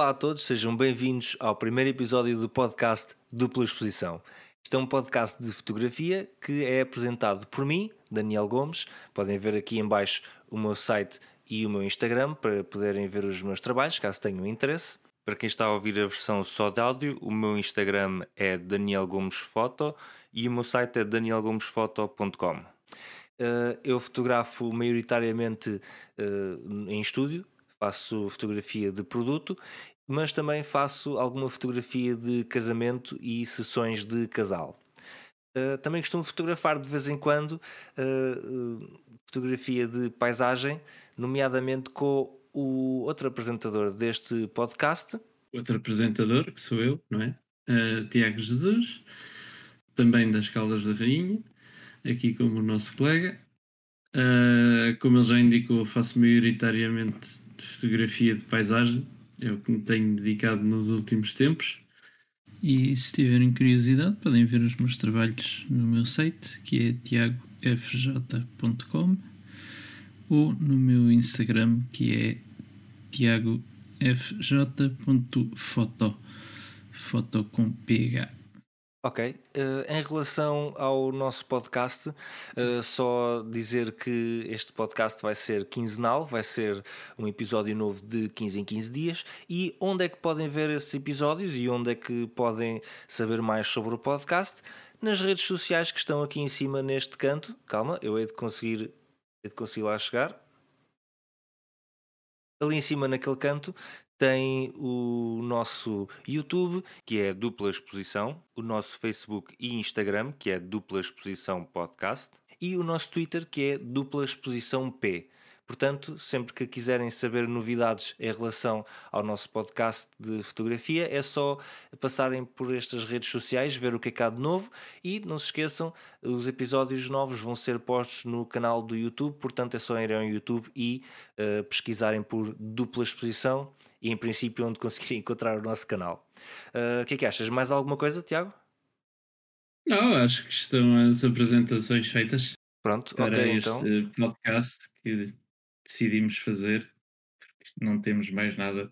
Olá a todos, sejam bem-vindos ao primeiro episódio do podcast Dupla Exposição. Este é um podcast de fotografia que é apresentado por mim, Daniel Gomes. Podem ver aqui em baixo o meu site e o meu Instagram para poderem ver os meus trabalhos, caso tenham interesse. Para quem está a ouvir a versão só de áudio, o meu Instagram é Daniel Gomes Foto e o meu site é danielgomesfoto.com. Eh, eu fotografo maioritariamente eh, em estúdio, faço fotografia de produto, mas também faço alguma fotografia de casamento e sessões de casal. Uh, também costumo fotografar de vez em quando uh, fotografia de paisagem, nomeadamente com o outro apresentador deste podcast. Outro apresentador, que sou eu, não é? Uh, Tiago Jesus, também das Caldas da Rainha, aqui como o nosso colega. como ele já indicou, faço maioritariamente fotografia de paisagem, é o que me tenho dedicado nos últimos tempos. E se tiverem curiosidade, podem ver os meus trabalhos no meu site, que é tiagofj.com, ou no meu Instagram, que é tiagofj.foto, foto com PH. Ok. Uh, em relação ao nosso podcast, uh, só dizer que este podcast vai ser quinzenal, vai ser um episódio novo de 15 em 15 dias. E onde é que podem ver esses episódios e onde é que podem saber mais sobre o podcast? Nas redes sociais que estão aqui em cima neste canto. Calma, eu hei de conseguir, hei de conseguir lá chegar. Ali em cima naquele canto tem o nosso YouTube, que é Dupla Exposição, o nosso Facebook e Instagram, que é Dupla Exposição Podcast, e o nosso Twitter, que é Dupla Exposição P. Portanto, sempre que quiserem saber novidades em relação ao nosso podcast de fotografia, é só passarem por estas redes sociais, ver o que é há de novo e não se esqueçam, os episódios novos vão ser postos no canal do YouTube, portanto é só irem ao YouTube e uh, pesquisarem por dupla exposição e em princípio onde conseguirem encontrar o nosso canal. Uh, o que é que achas? Mais alguma coisa, Tiago? Não, acho que estão as apresentações feitas. Pronto, para okay, este então. podcast que decidimos fazer, porque não temos mais nada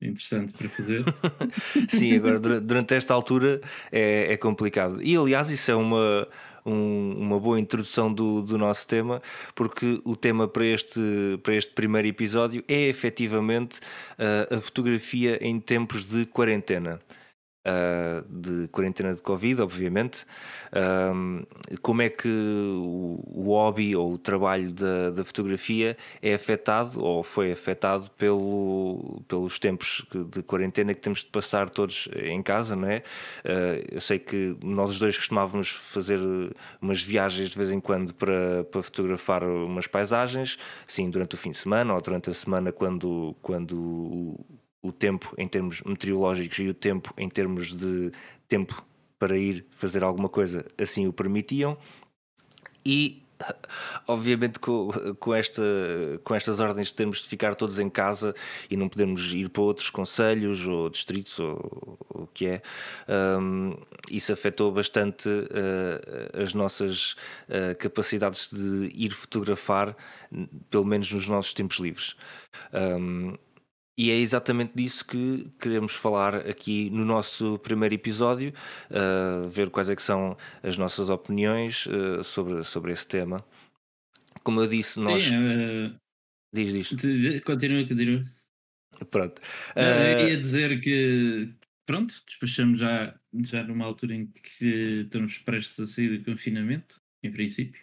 interessante para fazer. Sim, agora durante esta altura é, é complicado. E aliás, isso é uma, um, uma boa introdução do, do nosso tema, porque o tema para este, para este primeiro episódio é efetivamente uh, a fotografia em tempos de quarentena uh, de quarentena de Covid, obviamente. Um, como é que o, o, hobby ou o trabalho da, da, fotografia é afetado ou foi afetado pelo, pelos tempos de quarentena que temos de passar todos em casa, não é? Uh, eu sei que nós os dois costumávamos fazer umas viagens de vez em quando para, para fotografar umas paisagens, sim, durante o fim de semana ou durante a semana quando, quando o tempo em termos meteorológicos e o tempo em termos de tempo para ir fazer alguma coisa assim o permitiam. E obviamente com, com, esta, com estas ordens temos de ficar todos em casa e não podemos ir para outros conselhos ou distritos ou o que é um, isso afetou bastante uh, as nossas uh, capacidades de ir fotografar pelo menos nos nossos tempos livres um, e é exatamente disso que queremos falar aqui no nosso primeiro episódio, uh, ver quais é que são as nossas opiniões uh, sobre, sobre esse tema. Como eu disse, nós. Sim, uh... Diz, diz. Continua, continua. Pronto. Eu ia dizer que, pronto, despachamos já, já numa altura em que estamos prestes a sair do confinamento, em princípio,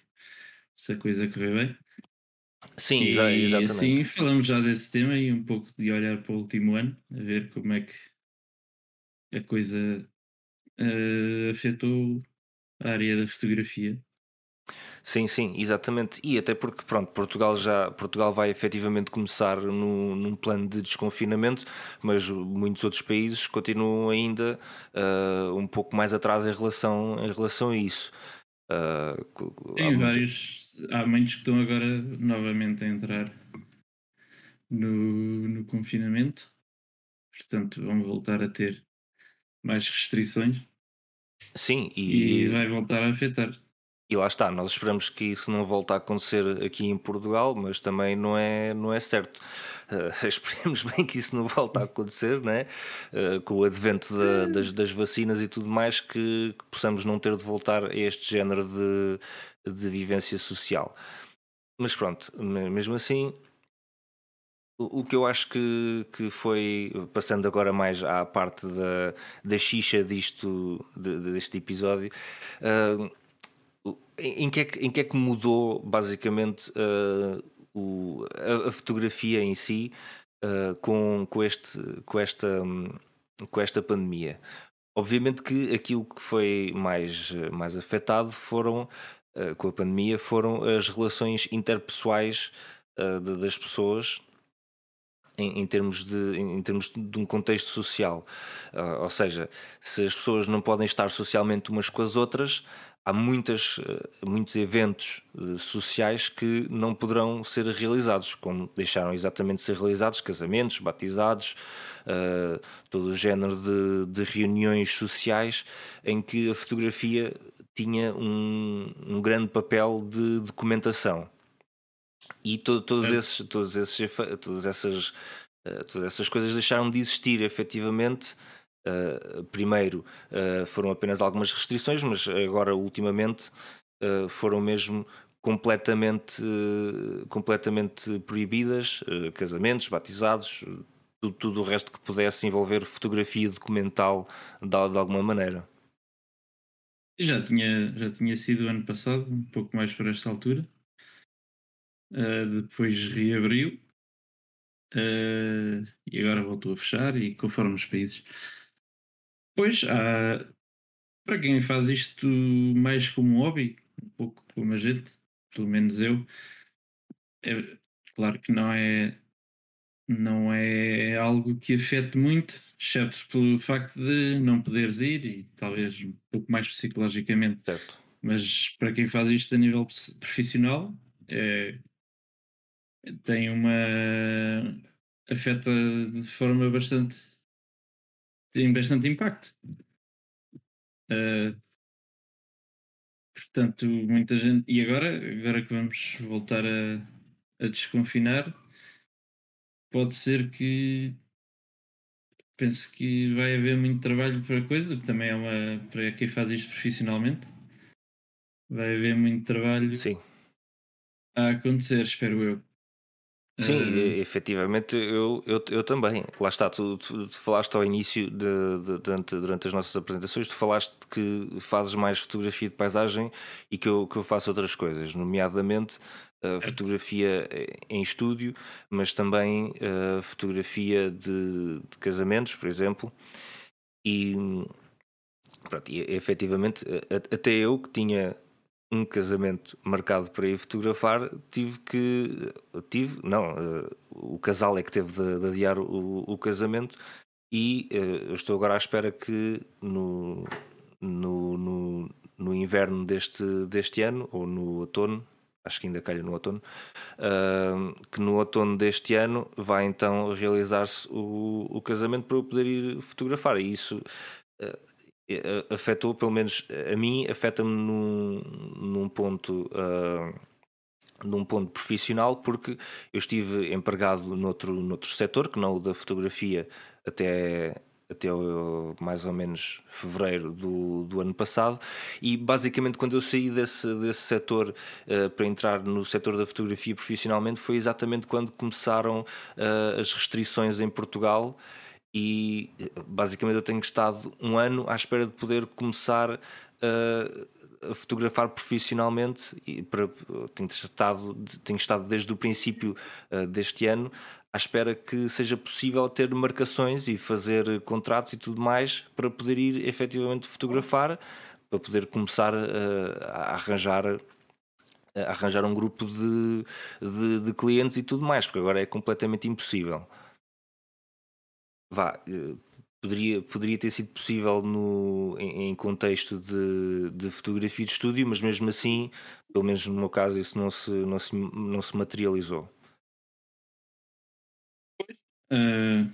se a coisa correr bem. Sim, e, exatamente. Sim, falamos já desse tema e um pouco de olhar para o último ano, a ver como é que a coisa uh, afetou a área da fotografia. Sim, sim, exatamente. E até porque, pronto, Portugal já Portugal vai efetivamente começar no, num plano de desconfinamento, mas muitos outros países continuam ainda uh, um pouco mais atrás em relação, em relação a isso. Uh, Tem vários há muitos que estão agora novamente a entrar no, no confinamento, portanto vão voltar a ter mais restrições. Sim, e, e vai voltar a afetar. E lá está, nós esperamos que isso não volte a acontecer aqui em Portugal, mas também não é, não é certo. Uh, esperemos bem que isso não volte a acontecer, né? Uh, com o advento da, das, das, vacinas e tudo mais, que, que, possamos não ter de voltar a este género de, de vivência social. Mas pronto, mesmo assim, o que eu acho que, que foi, passando agora mais à parte da, da xixa disto, de, deste episódio, uh, em que, é que, em que é que mudou basicamente uh, o, a, a, fotografia em si uh, com, com, este, com, esta, com esta pandemia? Obviamente que aquilo que foi mais, mais afetado foram, uh, com a pandemia, foram as relações interpessoais de, das pessoas em, em, termos de, em, termos de um contexto social. Uh, ou seja, se as pessoas não podem estar socialmente umas com as outras, há muitas, eh, muitos eventos eh, sociais que não poderão ser realizados, como deixaram exatamente de ser realizados casamentos, batizados, uh, todo o género de, de, reuniões sociais em que a fotografia tinha um, um grande papel de documentação. E to, todos é. esses, todos esses, todas, essas, uh, todas essas coisas deixaram de existir efetivamente Uh, primeiro uh, foram apenas algumas restrições, mas agora ultimamente uh, foram mesmo completamente, completamente proibidas casamentos, batizados, tudo, tudo, o resto que pudesse envolver fotografia documental de, de alguma maneira. Já tinha, já tinha sido ano passado, um pouco mais para esta altura. depois reabriu e agora voltou a fechar e conforme os países Pois, há, para quem faz isto mais como hobby, um pouco como a gente, pelo menos eu, é claro que não é não é algo que afete muito, exceto pelo facto de não poderes ir e talvez um pouco mais psicologicamente. Certo. Mas para quem faz isto a nível profissional, é, tem uma. afeta de forma bastante tem bastante impacto. Uh, portanto, muita gente. E agora, agora que vamos voltar a, a desconfinar, pode ser que penso que vai haver muito trabalho para a coisa, que também é uma para quem faz isto profissionalmente. Vai haver muito trabalho Sim. a acontecer, espero eu. Sim, uh... efetivamente eu, eu, eu também. Lá está, tu, tu, tu falaste ao início, de, de, durante, durante as nossas apresentações, tu falaste que fazes mais fotografia de paisagem e que eu, que eu faço outras coisas, nomeadamente uh, fotografia em estúdio, mas também uh, fotografia de, de, casamentos, por exemplo. E, pronto, e efetivamente, até eu que tinha um casamento marcado para ir fotografar, tive que. Tive, não, uh, o casal é que teve de, de adiar o, o, casamento e uh, estou agora à espera que no, no, no, no, inverno deste, deste ano, ou no outono, acho que ainda calha no outono, uh, que no outono deste ano vai então realizar-se o, o casamento para eu poder ir fotografar. E isso afetou, pelo menos a mim, afeta-me num, num ponto. Uh, num ponto profissional, porque eu estive empregado noutro, noutro setor, que não o da fotografia, até, até mais ou menos fevereiro do, do ano passado, e basicamente quando eu saí desse, desse setor uh, para entrar no setor da fotografia profissionalmente, foi exatamente quando começaram uh, as restrições em Portugal e basicamente eu tenho estado um ano à espera de poder começar a, a fotografar profissionalmente e para, tenho, estado, tenho estado desde o princípio uh, deste ano à espera que seja possível ter marcações e fazer contratos e tudo mais para poder ir efetivamente fotografar, para poder começar uh, a arranjar a arranjar um grupo de, de, de clientes e tudo mais, porque agora é completamente impossível vá, eh, poderia, poderia ter sido possível no, em, em contexto de, de, fotografia de estúdio, mas mesmo assim, pelo menos no meu caso, isso não se, não se, não se materializou. Uh,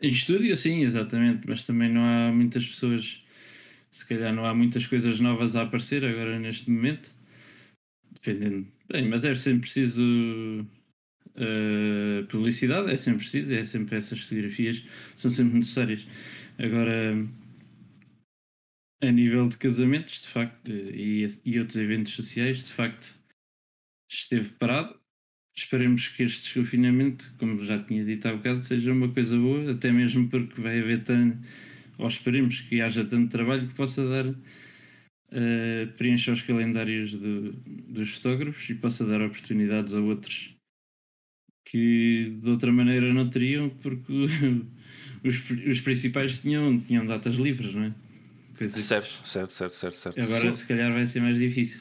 em estúdio, sim, exatamente, mas também não há muitas pessoas se calhar não há muitas coisas novas a aparecer agora neste momento. Dependendo. Bem, mas é sempre preciso uh, publicidade, é sempre preciso, é sempre essas fotografias, são sempre necessárias. Agora, a nível de casamentos, de facto, e, e outros eventos sociais, de facto, esteve parado. Esperemos que este desconfinamento, como já tinha dito há bocado, seja uma coisa boa, até mesmo porque vai haver tanto, ou esperemos que haja tanto trabalho que possa dar, uh, preencha os calendários de, dos fotógrafos e possa dar oportunidades a outros que de outra maneira não teriam, porque os, os principais tinham, tinham datas livres, não é? Coisa certo, que... certo, certo, certo, certo. Agora, Sim. se calhar, vai ser mais difícil.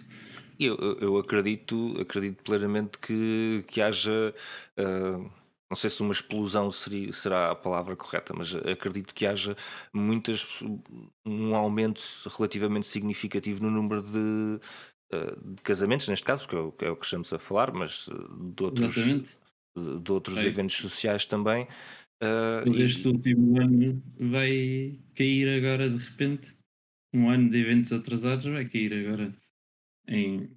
Eu, eu acredito, acredito plenamente que, que haja. Uh, não sei se uma explosão seria, será a palavra correta, mas acredito que haja muitas um aumento relativamente significativo no número de, uh, de casamentos, neste caso, porque é o, é que estamos a falar, mas de outros, de, de, outros eventos sociais também. Uh, este e... último ano vai cair agora de repente. Um ano de eventos atrasados vai cair agora em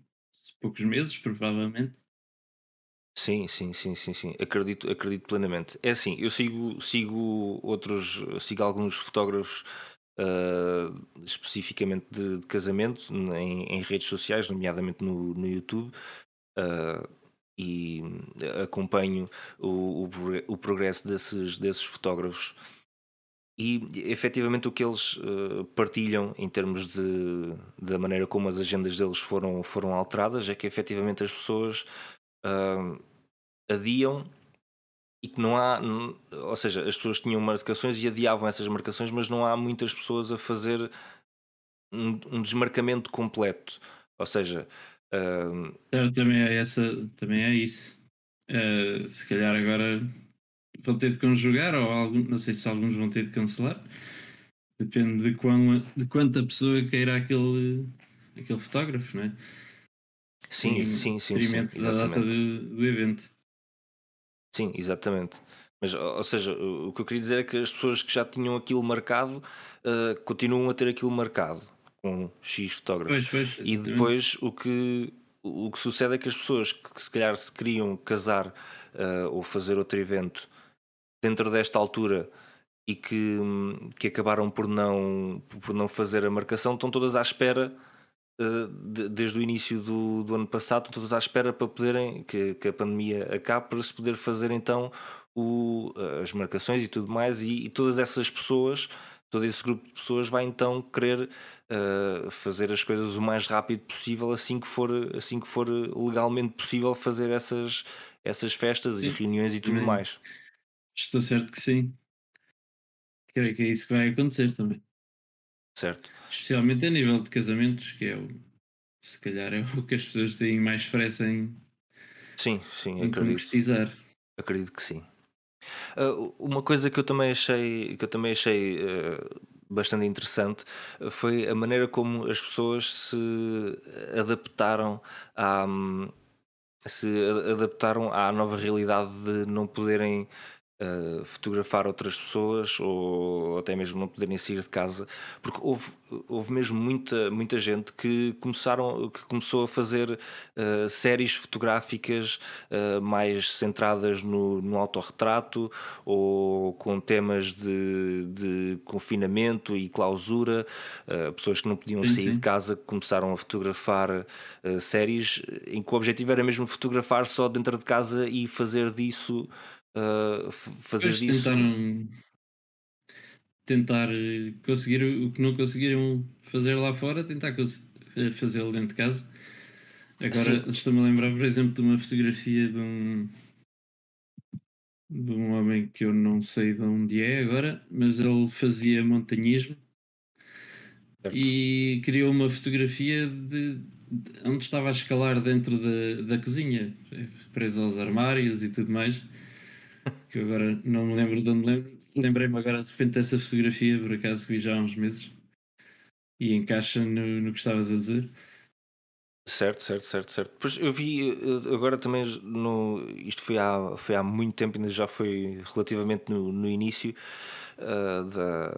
poucos meses, provavelmente. Sim, sim, sim, sim, sim. Acredito, acredito plenamente. É assim, eu sigo, sigo outros, sigo alguns fotógrafos uh, especificamente de, de casamento em, em, redes sociais, nomeadamente no, no YouTube. Uh, e acompanho o, o, o progresso desses, desses fotógrafos e efetivamente o que eles uh, partilham em termos de, da maneira como as agendas deles foram, foram alteradas é que efetivamente as pessoas uh, adiam e que não há, ou seja, as pessoas tinham marcações e adiavam essas marcações, mas não há muitas pessoas a fazer um, um desmarcamento completo. Ou seja, uh, também é essa, também é isso. Uh, se calhar agora vão ter de conjugar, ou algum, não sei se alguns vão ter de cancelar. Depende de, quão, de quanta pessoa queira aquele, aquele fotógrafo, não é? Sim, em sim, sim. sim da data do, do evento. Sim, exatamente. Mas, ou seja, o que eu queria dizer é que as pessoas que já tinham aquilo marcado uh, continuam a ter aquilo marcado com X fotógrafos. Pois, pois, e depois o que, o que sucede é que as pessoas que se calhar se queriam casar uh, ou fazer outro evento dentro desta altura e que, que acabaram por não, por não fazer a marcação, estão todas à espera de, desde o início do, do ano passado, estão todas à espera para poderem que, que a pandemia acabe para se poder fazer então o, as marcações e tudo mais, e, e, todas essas pessoas, todo esse grupo de pessoas vai então querer uh, fazer as coisas o mais rápido possível, assim que for, assim que for legalmente possível fazer essas, essas festas Sim. e reuniões e tudo mais. Estou certo que sim. Creio que é isso que vai acontecer também. Certo. Especialmente a nível de casamentos, que é o. Se calhar é o que as pessoas têm mais pressa em. Sim, sim, em acredito. concretizar. Acredito que sim. Uh, uma coisa que eu também achei, que eu também achei uh, bastante interessante foi a maneira como as pessoas se adaptaram à, se adaptaram à nova realidade de não poderem uh, fotografar outras pessoas ou até mesmo não poderem sair de casa, porque houve, houve mesmo muita, muita gente que, começaram, que começou a fazer uh, séries fotográficas uh, mais centradas no, no autorretrato ou com temas de, de confinamento e clausura, pessoas que não podiam sim, sair sim. de casa começaram a fotografar séries em que o objetivo era mesmo fotografar só dentro de casa e fazer disso uh, fazer disso. Tentaram tentar eh, conseguir o que não conseguiram fazer lá fora, tentar eh, fazê-lo dentro de casa. Agora estou-me a lembrar, por exemplo, de uma fotografia de um de um homem que eu não sei de onde é agora, mas ele fazia montanhismo certo. e criou uma fotografia de, de, onde estava a escalar dentro da, da cozinha, preso aos armários e tudo mais que agora não me lembro de onde lembro. Lembrei-me agora de repente dessa fotografia, por acaso vi já há uns meses, e encaixa no, no que estavas a dizer. Certo, certo, certo, certo. Pois eu vi agora também no, isto foi há, foi há muito tempo, ainda já foi relativamente no, no início uh, da,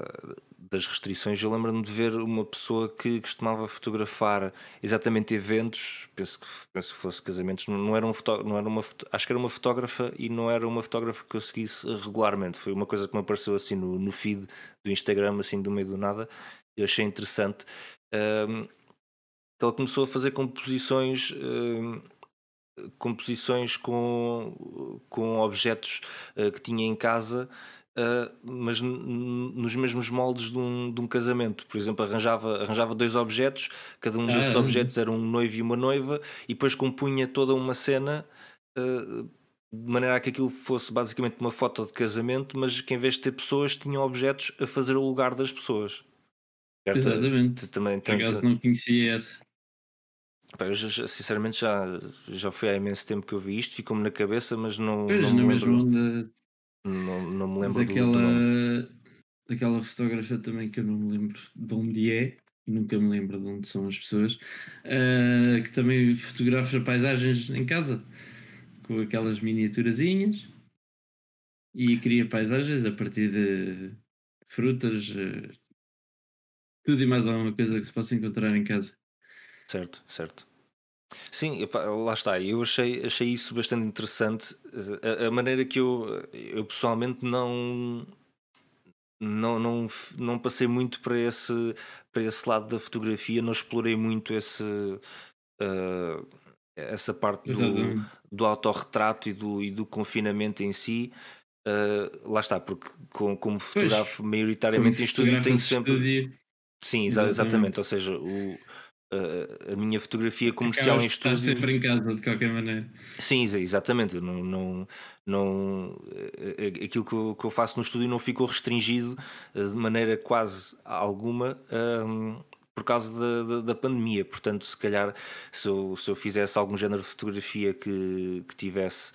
das restrições, eu lembro-me de ver uma pessoa que costumava fotografar exatamente eventos, penso que, penso que fosse casamentos, não, era, um fotó, não era uma acho que era uma fotógrafa e não era uma fotógrafa que eu seguisse regularmente. Foi uma coisa que me apareceu assim no, no feed do Instagram, assim do meio do nada. Eu achei interessante. Um, ela começou a fazer composições. Um, composições com, com objetos uh, que tinha em casa Uh, mas nos mesmos moldes de um, de um, casamento. Por exemplo, arranjava, arranjava dois objetos, cada um desses ah, objetos era um noivo e uma noiva, e depois compunha toda uma cena uh, de maneira a que aquilo fosse basicamente uma foto de casamento, mas que em vez de ter pessoas, tinha objetos a fazer o lugar das pessoas. Certo? Exatamente. Também, Por acaso não conhecia essa. eu já, sinceramente já, já foi há imenso tempo que eu vi isto, ficou-me na cabeça, mas não. Pois, não na mesma onda não, não me lembro daquela, do, do daquela fotógrafa também que eu não me lembro de onde é, nunca me lembro de onde são as pessoas, uh, que também fotografa paisagens em casa com aquelas miniaturazinhas e cria paisagens a partir de frutas, uh, tudo e mais alguma coisa que se possa encontrar em casa. Certo, certo. Sim, lá está. Eu achei, achei isso bastante interessante. A, a, maneira que eu, eu pessoalmente não, não, não, não passei muito para esse, para esse lado da fotografia, não explorei muito esse, uh, essa parte do, do autorretrato e do, e do confinamento em si. Uh, lá está, porque com, como fotografo pois, maioritariamente em estúdio tenho sempre. Estúdio. Sim, exatamente. exatamente. Ou seja, o, a minha fotografia comercial em estúdio. sempre em casa, de qualquer maneira. Sim, exatamente. Não, não, não, aquilo que eu, que eu faço no estúdio não ficou restringido eh, de maneira quase alguma. Um, por causa da, da, da, pandemia, portanto, se calhar se eu, se eu fizesse algum género de fotografia que, que tivesse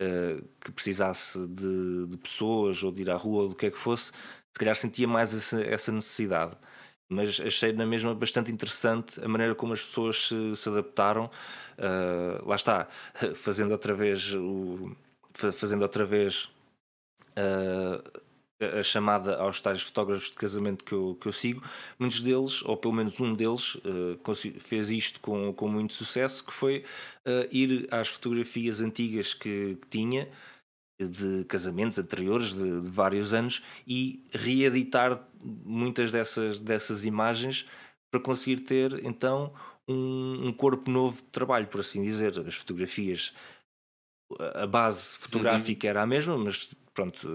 uh, que precisasse de, de, pessoas ou de ir à rua ou do que é que fosse, se calhar sentia mais essa, essa necessidade mas achei na mesma bastante interessante a maneira como as pessoas se, se adaptaram. Uh, lá está, fazendo outra vez o, fazendo outra vez uh, a chamada aos tais fotógrafos de casamento que eu, que eu sigo, muitos deles, ou pelo menos um deles, uh, fez isto com, com muito sucesso, que foi ir às fotografias antigas que, que tinha, de casamentos anteriores de, de, vários anos e reeditar muitas dessas, dessas imagens para conseguir ter então um, um, corpo novo de trabalho, por assim dizer. As fotografias, a base fotográfica sim. era a mesma, mas pronto,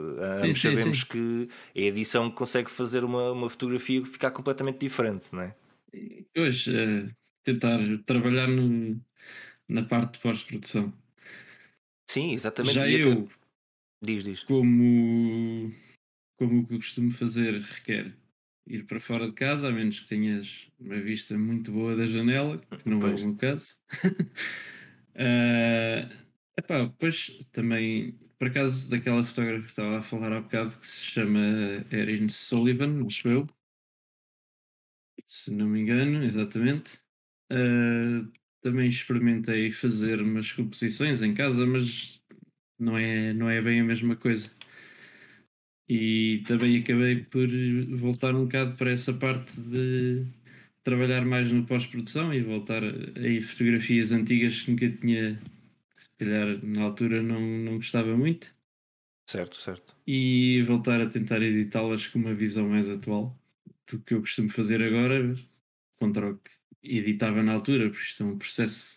ambos sim, sabemos sim. que a edição consegue fazer uma, uma fotografia ficar completamente diferente, não é? Hoje, é tentar trabalhar no, na parte de pós-produção. Sim, exatamente. Já eu, Diz, diz. Como, como o que eu costumo fazer requer ir para fora de casa, a menos que tenhas uma vista muito boa da janela, que não pois. é o meu caso. uh, epá, depois também, por acaso, daquela fotógrafa que estava a falar há bocado, que se chama Erin Sullivan, acho eu, se não me engano, exatamente. Uh, também experimentei fazer umas composições em casa, mas não é, não é bem a mesma coisa. E também acabei por voltar um bocado para essa parte de trabalhar mais no pós-produção e voltar a fotografias antigas que nunca tinha, se calhar na altura não, não gostava muito. Certo, certo. E voltar a tentar editá-las com uma visão mais atual do que eu costumo fazer agora, contra o que editava na altura, porque isto é um processo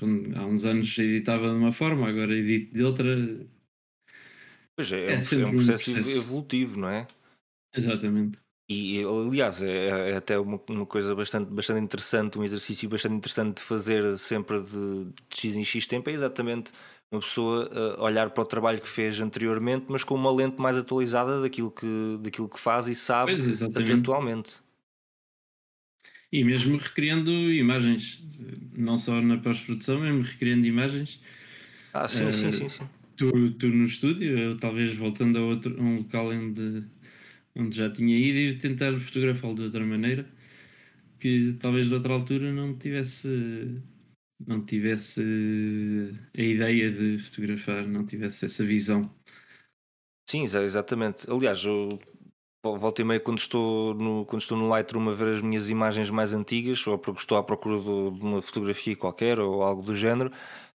há uns anos editava de uma forma, agora edito de outra. Pois é, é, é, um, é um, processo um, processo evolutivo, não é? Exatamente. E aliás, é, é até uma, uma, coisa bastante, bastante interessante, um exercício bastante interessante de fazer sempre de, de X em X tempo, é exatamente uma pessoa uh, olhar para o trabalho que fez anteriormente, mas com uma lente mais atualizada daquilo que, daquilo que faz e sabe atualmente. E mesmo recriando imagens, não só na pós-produção, mesmo recriando imagens. Ah, sim, uh, sim, sim, sim. Tu, tu no estúdio, eu, talvez voltando a, outro, um local onde, onde já tinha ido e tentar fotografá-lo de outra maneira, que talvez de outra altura não tivesse não tivesse a ideia de fotografar, não tivesse essa visão. Sim, exatamente. Aliás, eu volta e meia quando estou, no, quando estou no Lightroom a ver as minhas imagens mais antigas, ou porque estou à procura de, de uma fotografia qualquer ou algo do género,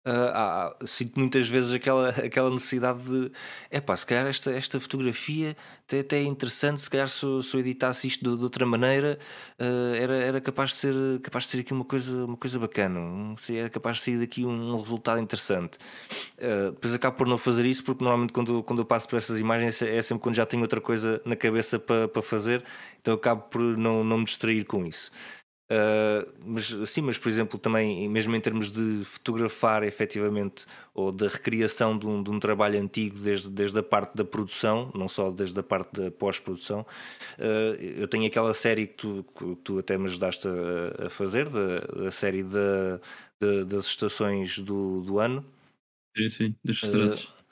uh, sinto muitas vezes aquela, aquela necessidade de é pá, se calhar esta, esta fotografia até, até é interessante, se calhar se, se eu editasse isto de, de outra maneira uh, era, era capaz de ser capaz de ser aqui uma coisa, uma coisa bacana, um, era capaz de sair daqui um, resultado interessante. Uh, depois acabo por não fazer isso porque normalmente quando, quando eu passo por essas imagens é sempre quando já tenho outra coisa na cabeça para, para fazer, então acabo por não, não me distrair com isso. Uh, mas sim, mas por exemplo, também, mesmo em termos de fotografar efetivamente ou da recriação de um, de um, trabalho antigo, desde, desde a parte da produção, não só desde a parte da pós-produção, uh, eu tenho aquela série que tu, que tu até me ajudaste a, a fazer, da, da série da, da, das estações do, do ano. Sim, sim, dos retratos. Uh,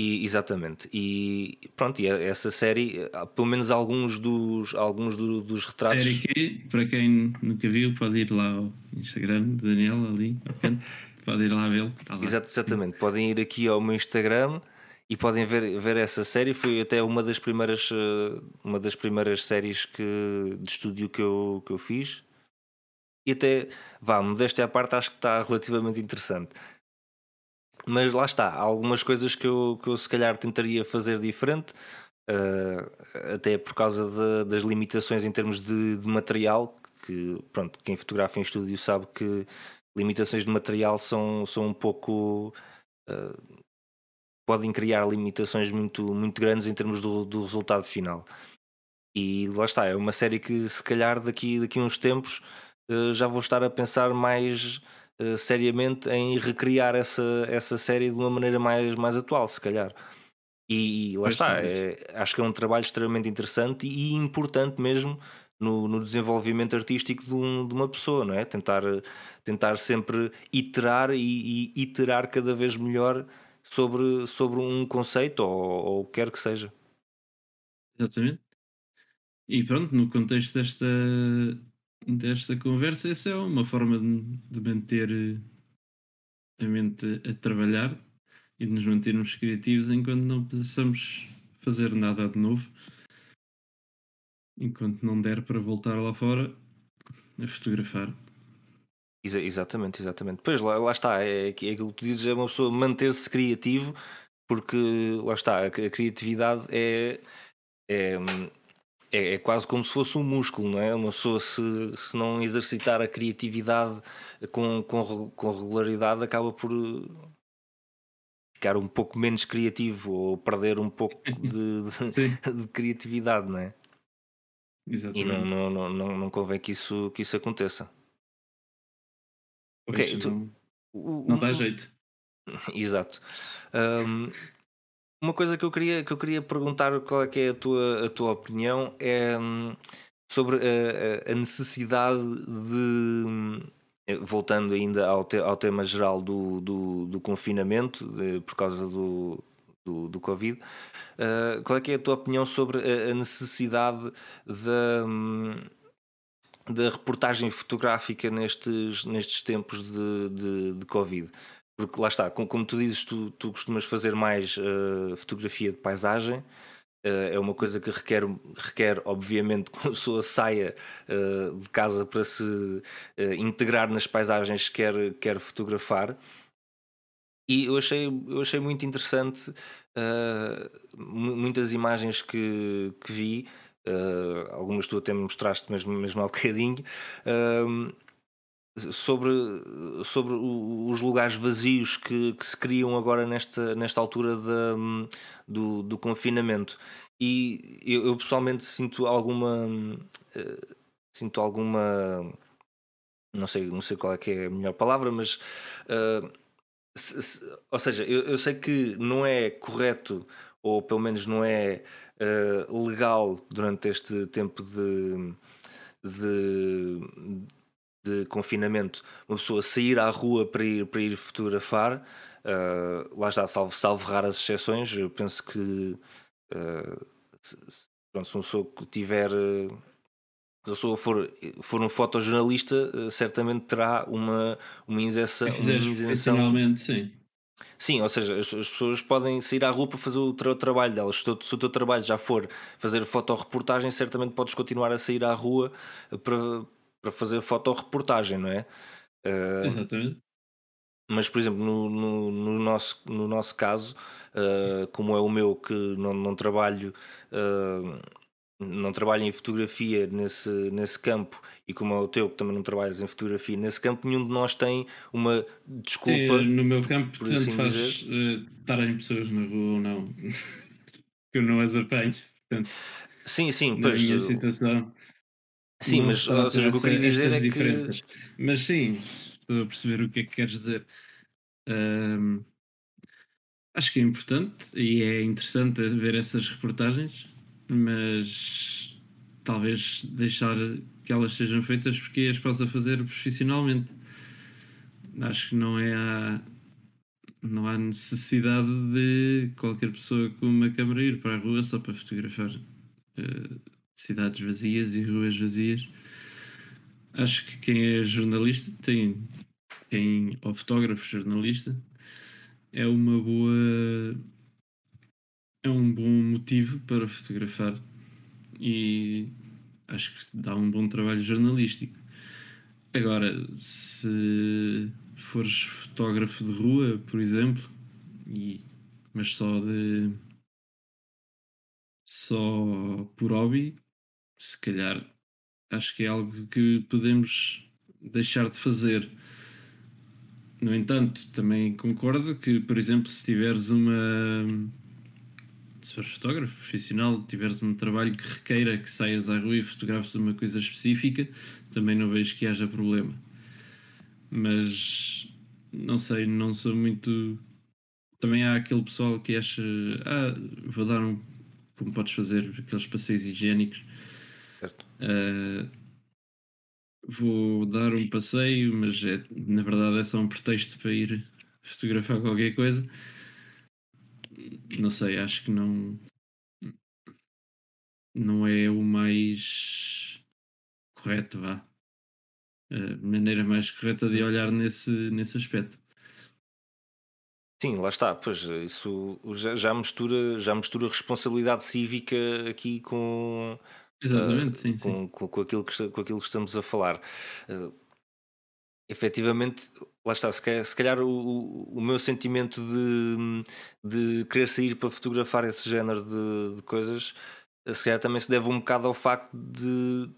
e, exatamente. E pronto, e essa série, pelo menos alguns dos, alguns do, dos retratos. Série que, para quem nunca viu, pode ir lá ao Instagram de Daniel ali, pode ir lá vê-lo. Tá exatamente, podem ir aqui ao meu Instagram e podem ver, ver essa série. Foi até uma das primeiras, eh, uma das primeiras séries que, de estúdio que eu, que eu fiz. E até, vá, modéstia à parte, acho que está relativamente interessante mas lá está, há algumas coisas que eu, que eu se calhar tentaria fazer diferente, uh, até por causa de, das limitações em termos de, de, material, que pronto, quem fotografa em estúdio sabe que limitações de material são, são um pouco. Uh, podem criar limitações muito, muito grandes em termos do, do resultado final. E lá está, é uma série que se calhar daqui, daqui a uns tempos uh, já vou estar a pensar mais eh, seriamente em recriar essa, essa série de uma maneira mais, mais atual, se calhar. E, e lá pois está, é, acho que é um trabalho extremamente interessante e importante mesmo no, no desenvolvimento artístico de, um, de, uma pessoa, não é? Tentar, tentar sempre iterar e, e iterar cada vez melhor sobre, sobre um conceito ou, ou o que quer que seja. Exatamente. E pronto, no contexto desta, desta conversa, essa é uma forma de, manter eh, a mente a trabalhar e de nos mantermos criativos enquanto não precisamos fazer nada de novo. Enquanto não der para voltar lá fora a fotografar. exatamente, exatamente. Pois lá, lá está, é, é aquilo que tu dizes, é uma pessoa manter-se criativo, porque lá está, a criatividade é, é é, é, quase como se fosse um músculo, não é? Uma pessoa, se, se não exercitar a criatividade com, com, com regularidade, acaba por eh, ficar um pouco menos criativo ou perder um pouco de, de, de criatividade, não é? Exatamente. E não, não, não, não, não convém que isso, que isso aconteça. ok, tu, não dá jeito. Exato. Um, uma coisa que eu queria, que eu queria perguntar, qual é que é a tua, a tua opinião, é hum, sobre a, a necessidade de hum, voltando ainda ao, te, ao tema geral do, do, do confinamento de, por causa do, do, do Covid, uh, qual é que é a tua opinião sobre a, a necessidade da, um, da reportagem fotográfica nestes, nestes tempos de, de, de Covid? Porque lá está, como, como tu dizes, tu, tu costumas fazer mais uh, fotografia de paisagem. Uh, é uma coisa que requer, requer obviamente, que a pessoa saia uh, de casa para se integrar nas paisagens que quer, quer fotografar. E eu achei, eu achei muito interessante muitas imagens que, que vi, algumas tu até me mostraste mesmo, mesmo há bocadinho sobre, sobre os lugares vazios que, que, se criam agora nesta, nesta altura de, do, do confinamento. E eu, eu, pessoalmente sinto alguma. Uh, sinto alguma. Não sei, não sei qual é que é a melhor palavra, mas. Uh, se, se, ou seja, eu, eu, sei que não é correto, ou pelo menos não é uh, legal durante este tempo de, de de confinamento, uma pessoa sair à rua para ir, para ir fotografar, uh, lá está, salvo, salvo raras exceções, eu penso que uh, se, pronto, se uma pessoa tiver. Uh, se a pessoa for, for um fotojornalista, certamente terá uma, uma. Uma isenção sim. Sim, ou seja, as, as, pessoas podem sair à rua para fazer o, tra o trabalho delas. Se, se, o teu trabalho já for fazer fotoreportagem, certamente podes continuar a sair à rua para, para fazer fotoreportagem, não é? Uh, Exatamente. Mas, por exemplo, no, no, no, nosso, no nosso caso, uh, como é o meu, que não, não trabalho. Uh, não trabalho em fotografia nesse, nesse campo e como é o teu que também não trabalhas em fotografia nesse campo, nenhum de nós tem uma desculpa. Sim, no meu campo, por tanto assim faz uh, estarem pessoas na rua ou não, que eu não as apanho. Portanto, sim, sim, na pois, minha situação. Sim, mas ou seja, o que eu queria dizer é diferenças. que. Mas sim, estou a perceber o que é que queres dizer. Um, acho que é importante e é interessante ver essas reportagens mas talvez deixar que elas sejam feitas porque as possa fazer profissionalmente. Acho que não é a, não há necessidade de qualquer pessoa com uma câmera ir para a rua só para fotografar uh, cidades vazias e ruas vazias. Acho que quem é jornalista tem, quem ou fotógrafo jornalista é uma boa é um bom motivo para fotografar e acho que dá um bom trabalho jornalístico. Agora, se fores fotógrafo de rua, por exemplo, e, mas só de só por hobby, se calhar acho que é algo que podemos deixar de fazer. No entanto, também concordo que, por exemplo, se tiveres uma se fores fotógrafo profissional, tiveres um trabalho que requeira que saias à rua e fotografes uma coisa específica, também não vejo que haja problema. Mas não sei, não sou muito. Também há aquele pessoal que acha, ah, vou dar um. Como podes fazer aqueles passeios higiênicos. Uh, vou dar um passeio, mas é, na verdade é só um pretexto para ir fotografar qualquer coisa não sei, acho que não não é o mais correto, vá. A maneira mais correta de olhar nesse, nesse aspecto. Sim, lá está, pois isso já, já mistura, já mistura responsabilidade cívica aqui com, Exatamente, uh, sim, com, sim. Com, com, aquilo que, com aquilo que estamos a falar. Uh, efetivamente, lá está, se calhar, se calhar o, o, meu sentimento de, de querer sair para fotografar esse género de, de, coisas, se calhar também se deve um bocado ao facto de,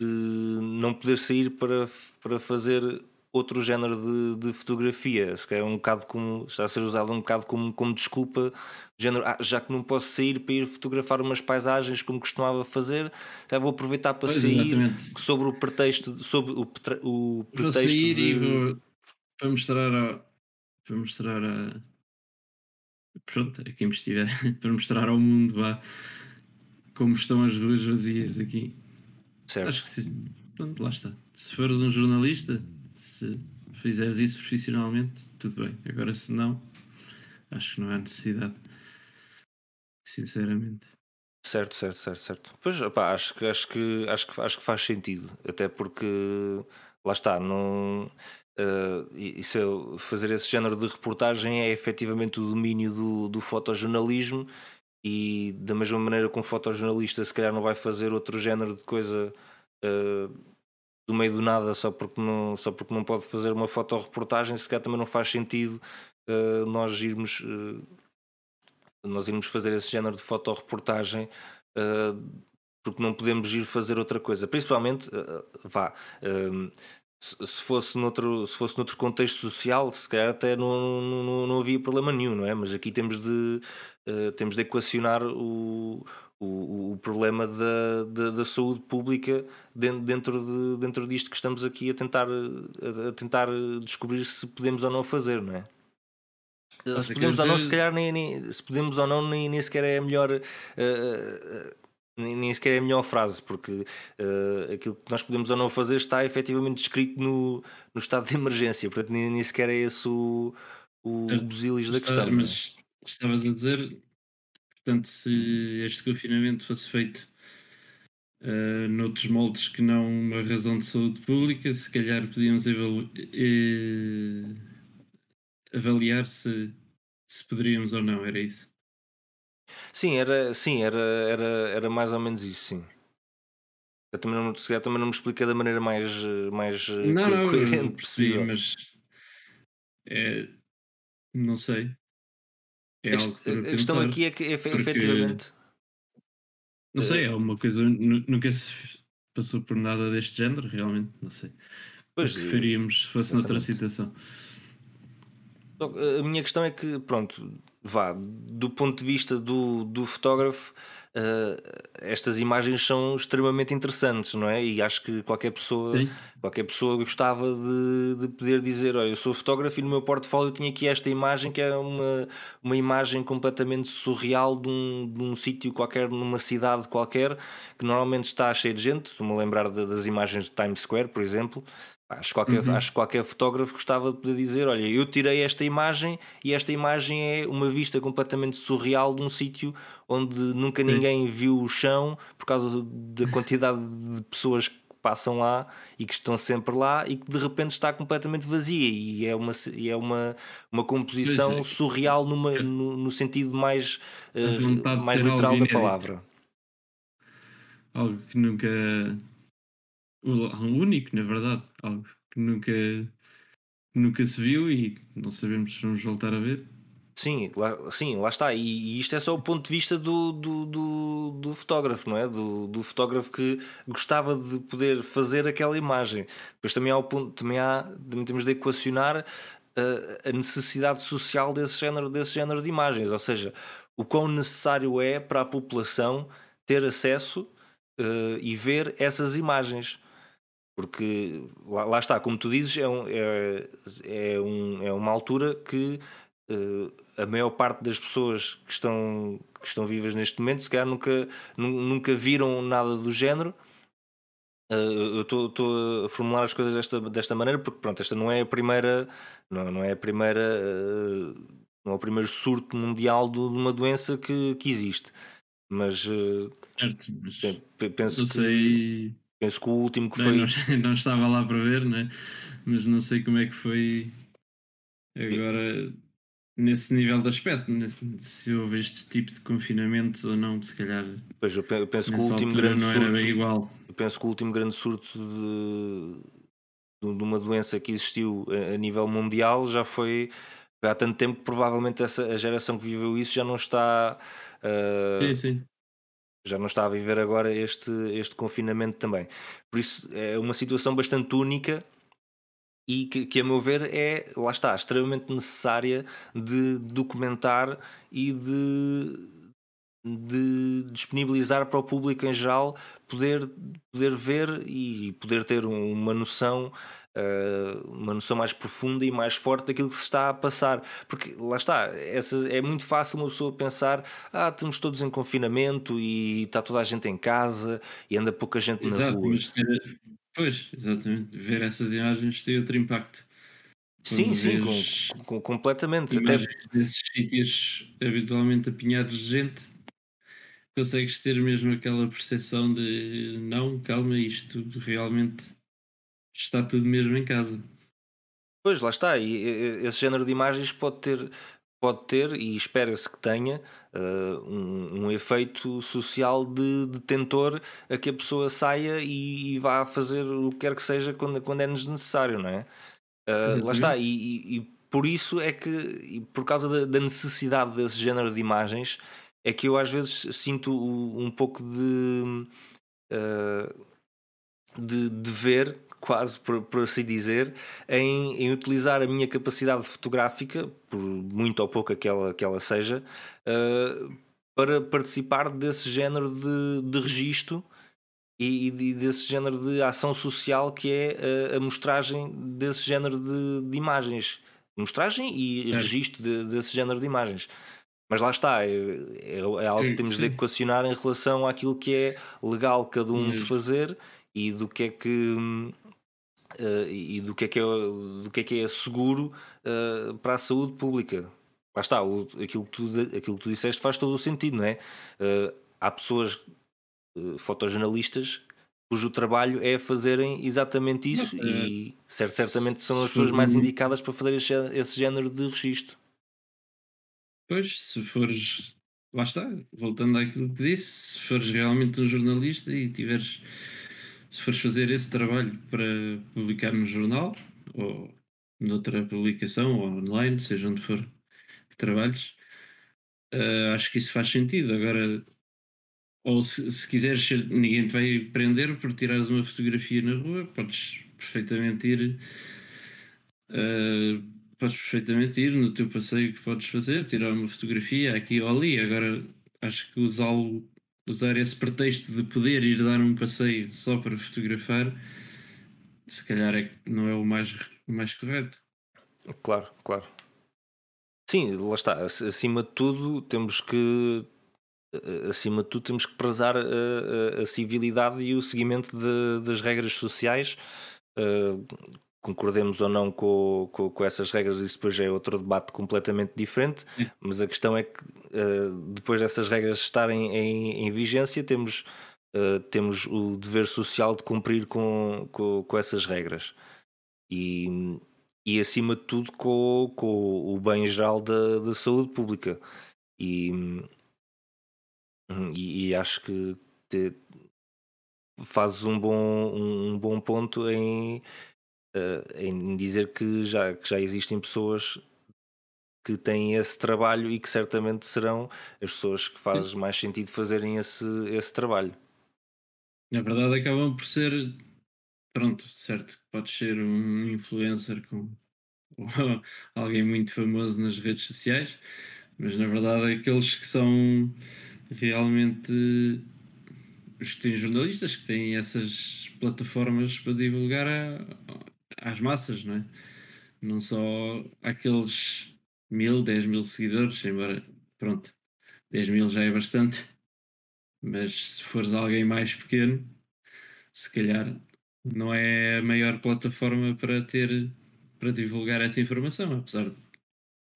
de não poder sair para, para fazer outro género de, de, fotografia. Se calhar é um bocado como está a ser usado um bocado como, como desculpa, género, ah, já que não posso sair para ir fotografar umas paisagens como costumava fazer, já vou aproveitar para pois sair exatamente. sobre o pretexto, sobre o, o pretexto vou sair de... e vou para mostrar a, para mostrar a pronto, a quem me estiver para mostrar ao mundo vá, como estão as ruas vazias aqui. Certo. Acho que sim. Pronto, lá está. Se fores um jornalista, se fizeres isso profissionalmente, tudo bem. Agora, se não, acho que não há necessidade. Sinceramente. Certo, certo, certo, certo. Pois, opá, acho que acho que acho que acho que faz sentido, até porque lá está, não uh, isso é, fazer esse género de reportagem é efetivamente o domínio do, do fotojornalismo e da mesma maneira que um fotojornalista se calhar não vai fazer outro género de coisa uh, do meio do nada só porque não, só porque não pode fazer uma fotoreportagem, se calhar também não faz sentido uh, nós irmos uh, nós irmos fazer esse género de fotoreportagem uh, porque não podemos ir fazer outra coisa. Principalmente, vá, se fosse noutro, se fosse noutro contexto social, se calhar até não, não, não havia problema nenhum, não é? Mas aqui temos de, temos de equacionar o o, o problema da, da, da, saúde pública dentro, de, dentro disto que estamos aqui a tentar, a, tentar descobrir se podemos ou não fazer, não é? se podemos ou não, se calhar nem, nem, se podemos ou não, nem, nem sequer é a melhor. Uh, uh, nem, sequer é a melhor frase, porque uh, aquilo que nós podemos ou não fazer está efetivamente descrito no, no estado de emergência, portanto, nem, nem sequer é esse o, o, o busilis da questão. Mas estavas a dizer Portanto, se este confinamento fosse feito uh, noutros moldes que não uma razão de saúde pública, se calhar podíamos uh, avaliar se, se poderíamos ou não, era isso? Sim, era, sim era, era, era mais ou menos isso, sim. Eu também não, se calhar também não me explica da maneira mais, mais não, não, coerente possível. mas é, não sei. É a, questão aqui é que efetivamente. Não sei, é uma coisa. Nunca se passou por nada deste género, realmente, não sei. Pois, o que faríamos se fosse noutra situação? A minha questão é que, pronto, vá, do ponto de vista do, do fotógrafo, uh, estas imagens são extremamente interessantes, não é? E acho que qualquer pessoa, qualquer pessoa gostava de, de poder dizer: Olha, eu sou fotógrafo e no meu portfólio tinha aqui esta imagem que é uma, uma imagem completamente surreal de um, de um sítio qualquer, numa cidade qualquer, que normalmente está cheio de gente. Estou-me a lembrar de, das imagens de Times Square, por exemplo. Acho que, qualquer, uhum. acho que qualquer fotógrafo gostava de poder dizer: Olha, eu tirei esta imagem e esta imagem é uma vista completamente surreal de um sítio onde nunca ninguém viu o chão por causa da quantidade de pessoas que passam lá e que estão sempre lá e que de repente está completamente vazia e é uma, e é uma, uma composição é. surreal numa, é. no, no, sentido mais, uh, mais literal da palavra. Algo que nunca único, na verdade, algo que nunca, nunca se viu e não sabemos se vamos voltar a ver. Sim, lá, sim, lá está. E, e, isto é só o ponto de vista do, do, do, do fotógrafo, não é? Do, do, fotógrafo que gostava de poder fazer aquela imagem. Depois também há o ponto, também há, também temos de equacionar eh, a necessidade social desse género, desse género de imagens, ou seja, o quão necessário é para a população ter acesso uh, e ver essas imagens. Porque lá, lá, está, como tu dizes, é, um, é, é, um, é uma altura que uh, a maior parte das pessoas que estão, que estão vivas neste momento, se calhar nunca, nunca viram nada do género. Uh, eu estou a formular as coisas desta, desta maneira porque pronto, esta não é a primeira, não, não é a primeira, uh, não é o primeiro surto mundial de, uma doença que, que existe. Mas, certo, mas penso que. Sei Penso que o último que foi. Não, não, estava lá para ver, né? mas não sei como é que foi agora nesse nível de aspecto, nesse, se houve este tipo de confinamento ou não, se calhar. Pois eu penso que o último grande não surto, era bem igual. Eu penso que o último grande surto de, de uma doença que existiu a nível mundial já foi há tanto tempo que provavelmente essa, a geração que viveu isso já não está. Uh, sim, sim já não está a viver agora este, este confinamento também. Por isso é uma situação bastante única e que, que, a meu ver é, lá está, extremamente necessária de documentar e de, de disponibilizar para o público em geral poder, poder ver e poder ter uma noção uma noção mais profunda e mais forte daquilo que se está a passar. Porque lá está, essa, é muito fácil uma pessoa pensar: ah, estamos todos em confinamento e está toda a gente em casa e anda pouca gente Exato, na rua. Mas pois, exatamente, ver essas imagens tem outro impacto. Quando sim, sim, com, com, completamente. Até nesses sítios habitualmente apinhados de gente, consegues ter mesmo aquela percepção de não, calma, isto realmente está tudo mesmo em casa. Pois, lá está. E esse género de imagens pode ter, pode ter e espera-se que tenha uh, um, um, efeito social de, de, tentor a que a pessoa saia e, e, vá fazer o que quer que seja quando, quando é necessário, não é? Uh, lá está. E, e, e, por isso é que, por causa da, da, necessidade desse género de imagens, é que eu às vezes sinto um pouco de. Uh, de, de ver quase por, por assim dizer, em, em, utilizar a minha capacidade fotográfica, por muito ou pouco que ela, que ela seja, uh, para participar desse género de, de registro e, e, desse género de ação social que é a, a mostragem desse género de, de imagens. Mostragem e é. registro de, desse género de imagens. Mas lá está, é, é, é algo que temos Sim. de equacionar em relação àquilo que é legal cada um de fazer e do que é que hum, uh, e do que é que é, do que é, que é seguro uh, para a saúde pública. Lá está, o, aquilo, que tu, aquilo que tu disseste faz todo o sentido, não é? Uh, há pessoas, fotojornalistas, cujo trabalho é fazerem exatamente isso e certo, certamente são as pessoas mais indicadas para fazer esse, esse género de registro. Pois, se fores lá está, voltando àquilo que disse, se fores realmente um jornalista e tiveres, se fores fazer esse trabalho para publicar no jornal ou noutra publicação ou online, seja onde for que trabalhes, uh, acho que isso faz sentido. Agora, ou se, se quiseres, ser, ninguém te vai prender por tirares uma fotografia na rua, podes perfeitamente ir. Uh, podes perfeitamente ir no teu passeio que podes fazer, tirar uma fotografia aqui ou ali. Agora, acho que usá-lo, usar esse pretexto de poder ir dar um passeio só para fotografar, se calhar é, não é o mais, mais correto. Claro, claro. Sim, lá está. Acima de tudo, temos que acima de tudo temos que prezar a, a, a civilidade e o seguimento de, das regras sociais uh, concordemos ou não com, com, com, essas regras, isso depois é outro debate completamente diferente, mas a questão é que uh, depois dessas regras estarem em, em vigência, temos, uh, temos o dever social de cumprir com, com, com essas regras. E, e acima de tudo com, com o bem geral da, da saúde pública. E, e, e acho que te, fazes um bom, um, bom ponto em em dizer que já, que já existem pessoas que têm esse trabalho e que certamente serão as pessoas que faz mais sentido fazerem esse, esse trabalho. Na verdade, acabam por ser, pronto, certo, podes ser um influencer com alguém muito famoso nas redes sociais, mas na verdade, aqueles que são realmente os que têm jornalistas, que têm essas plataformas para divulgar às massas, não é? Não só aqueles mil, dez mil seguidores, embora, pronto, dez mil já é bastante, mas se fores alguém mais pequeno, se calhar não é a maior plataforma para ter, para divulgar essa informação, apesar de,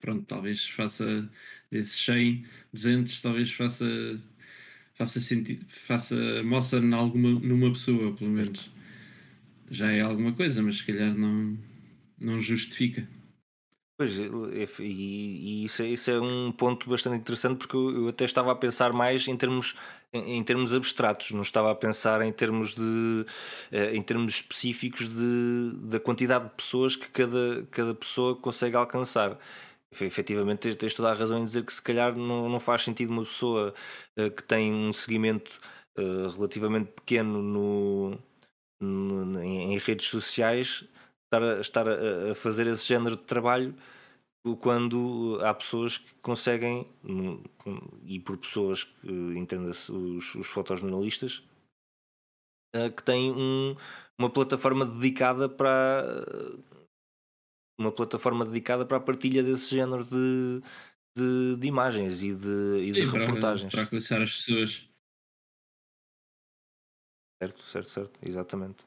pronto, talvez faça desses 100, 200, talvez faça faça sentido, faça moça numa pessoa, pelo menos já é alguma coisa, mas se calhar não, não justifica. Pois, e, e isso, é, isso, é um ponto bastante interessante porque eu, até estava a pensar mais em termos, em, em, termos abstratos, não estava a pensar em termos, de, eh, em termos específicos de, da quantidade de pessoas que cada, cada pessoa consegue alcançar. Efetivamente, tens toda a razão em dizer que se calhar não, não faz sentido uma pessoa uh, que tem um seguimento uh, relativamente pequeno no, em, em, redes sociais estar, a, estar a, a, fazer esse género de trabalho quando há pessoas que conseguem, e por pessoas que entenda-se os, os fotojornalistas, eh, que têm um, uma plataforma dedicada para uma plataforma dedicada para a partilha desse género de, de, de imagens e de, e de Sim, reportagens. Para, para alcançar as pessoas. Certo, certo, certo, exatamente.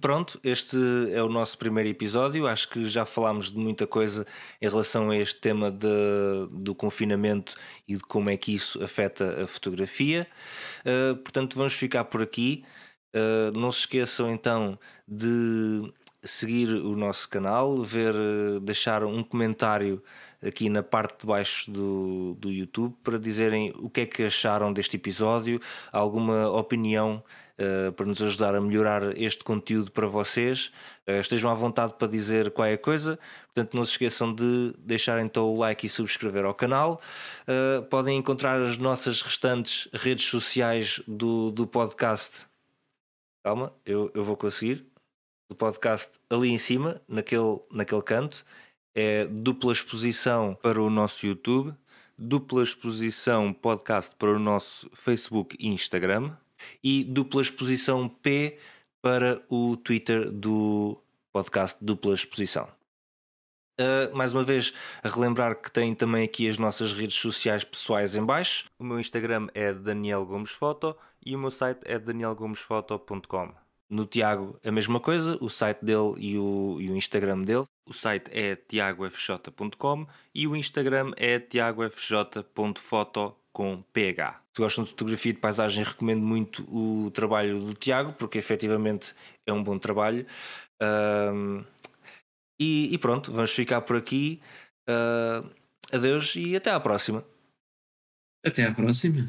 Pronto, este é o nosso primeiro episódio. Acho que já falámos de muita coisa em relação a este tema de, do confinamento e de como é que isso afeta a fotografia. Uh, portanto, vamos ficar por aqui. Uh, não se esqueçam então de seguir o nosso canal, ver, deixar um comentário aqui na parte de baixo do, do YouTube para dizerem o que é que acharam deste episódio, alguma opinião uh, para nos ajudar a melhorar este conteúdo para vocês. Uh, estejam à vontade para dizer qualquer coisa, portanto não se esqueçam de deixar então o like e subscrever ao canal. Uh, podem encontrar as nossas restantes redes sociais do, do podcast. Calma, eu, eu vou conseguir. Do podcast ali em cima, naquele, naquele canto é dupla exposição para o nosso YouTube, dupla exposição podcast para o nosso Facebook e Instagram e dupla exposição P para o Twitter do podcast Dupla Exposição. Uh, mais uma vez, a relembrar que tem também aqui as nossas redes sociais pessoais em baixo. O meu Instagram é Daniel Gomes Foto e o meu site é danielgomesfoto.com. No Tiago, a mesma coisa, o site dele e o, e o Instagram dele o site é tiagofj.com e o Instagram é tiagofj.foto com PH. Se gostam de fotografia e de paisagem, recomendo muito o trabalho do Tiago, porque efetivamente é um bom trabalho. E, e, pronto, vamos ficar por aqui. Uh, adeus e até à próxima. Até à próxima.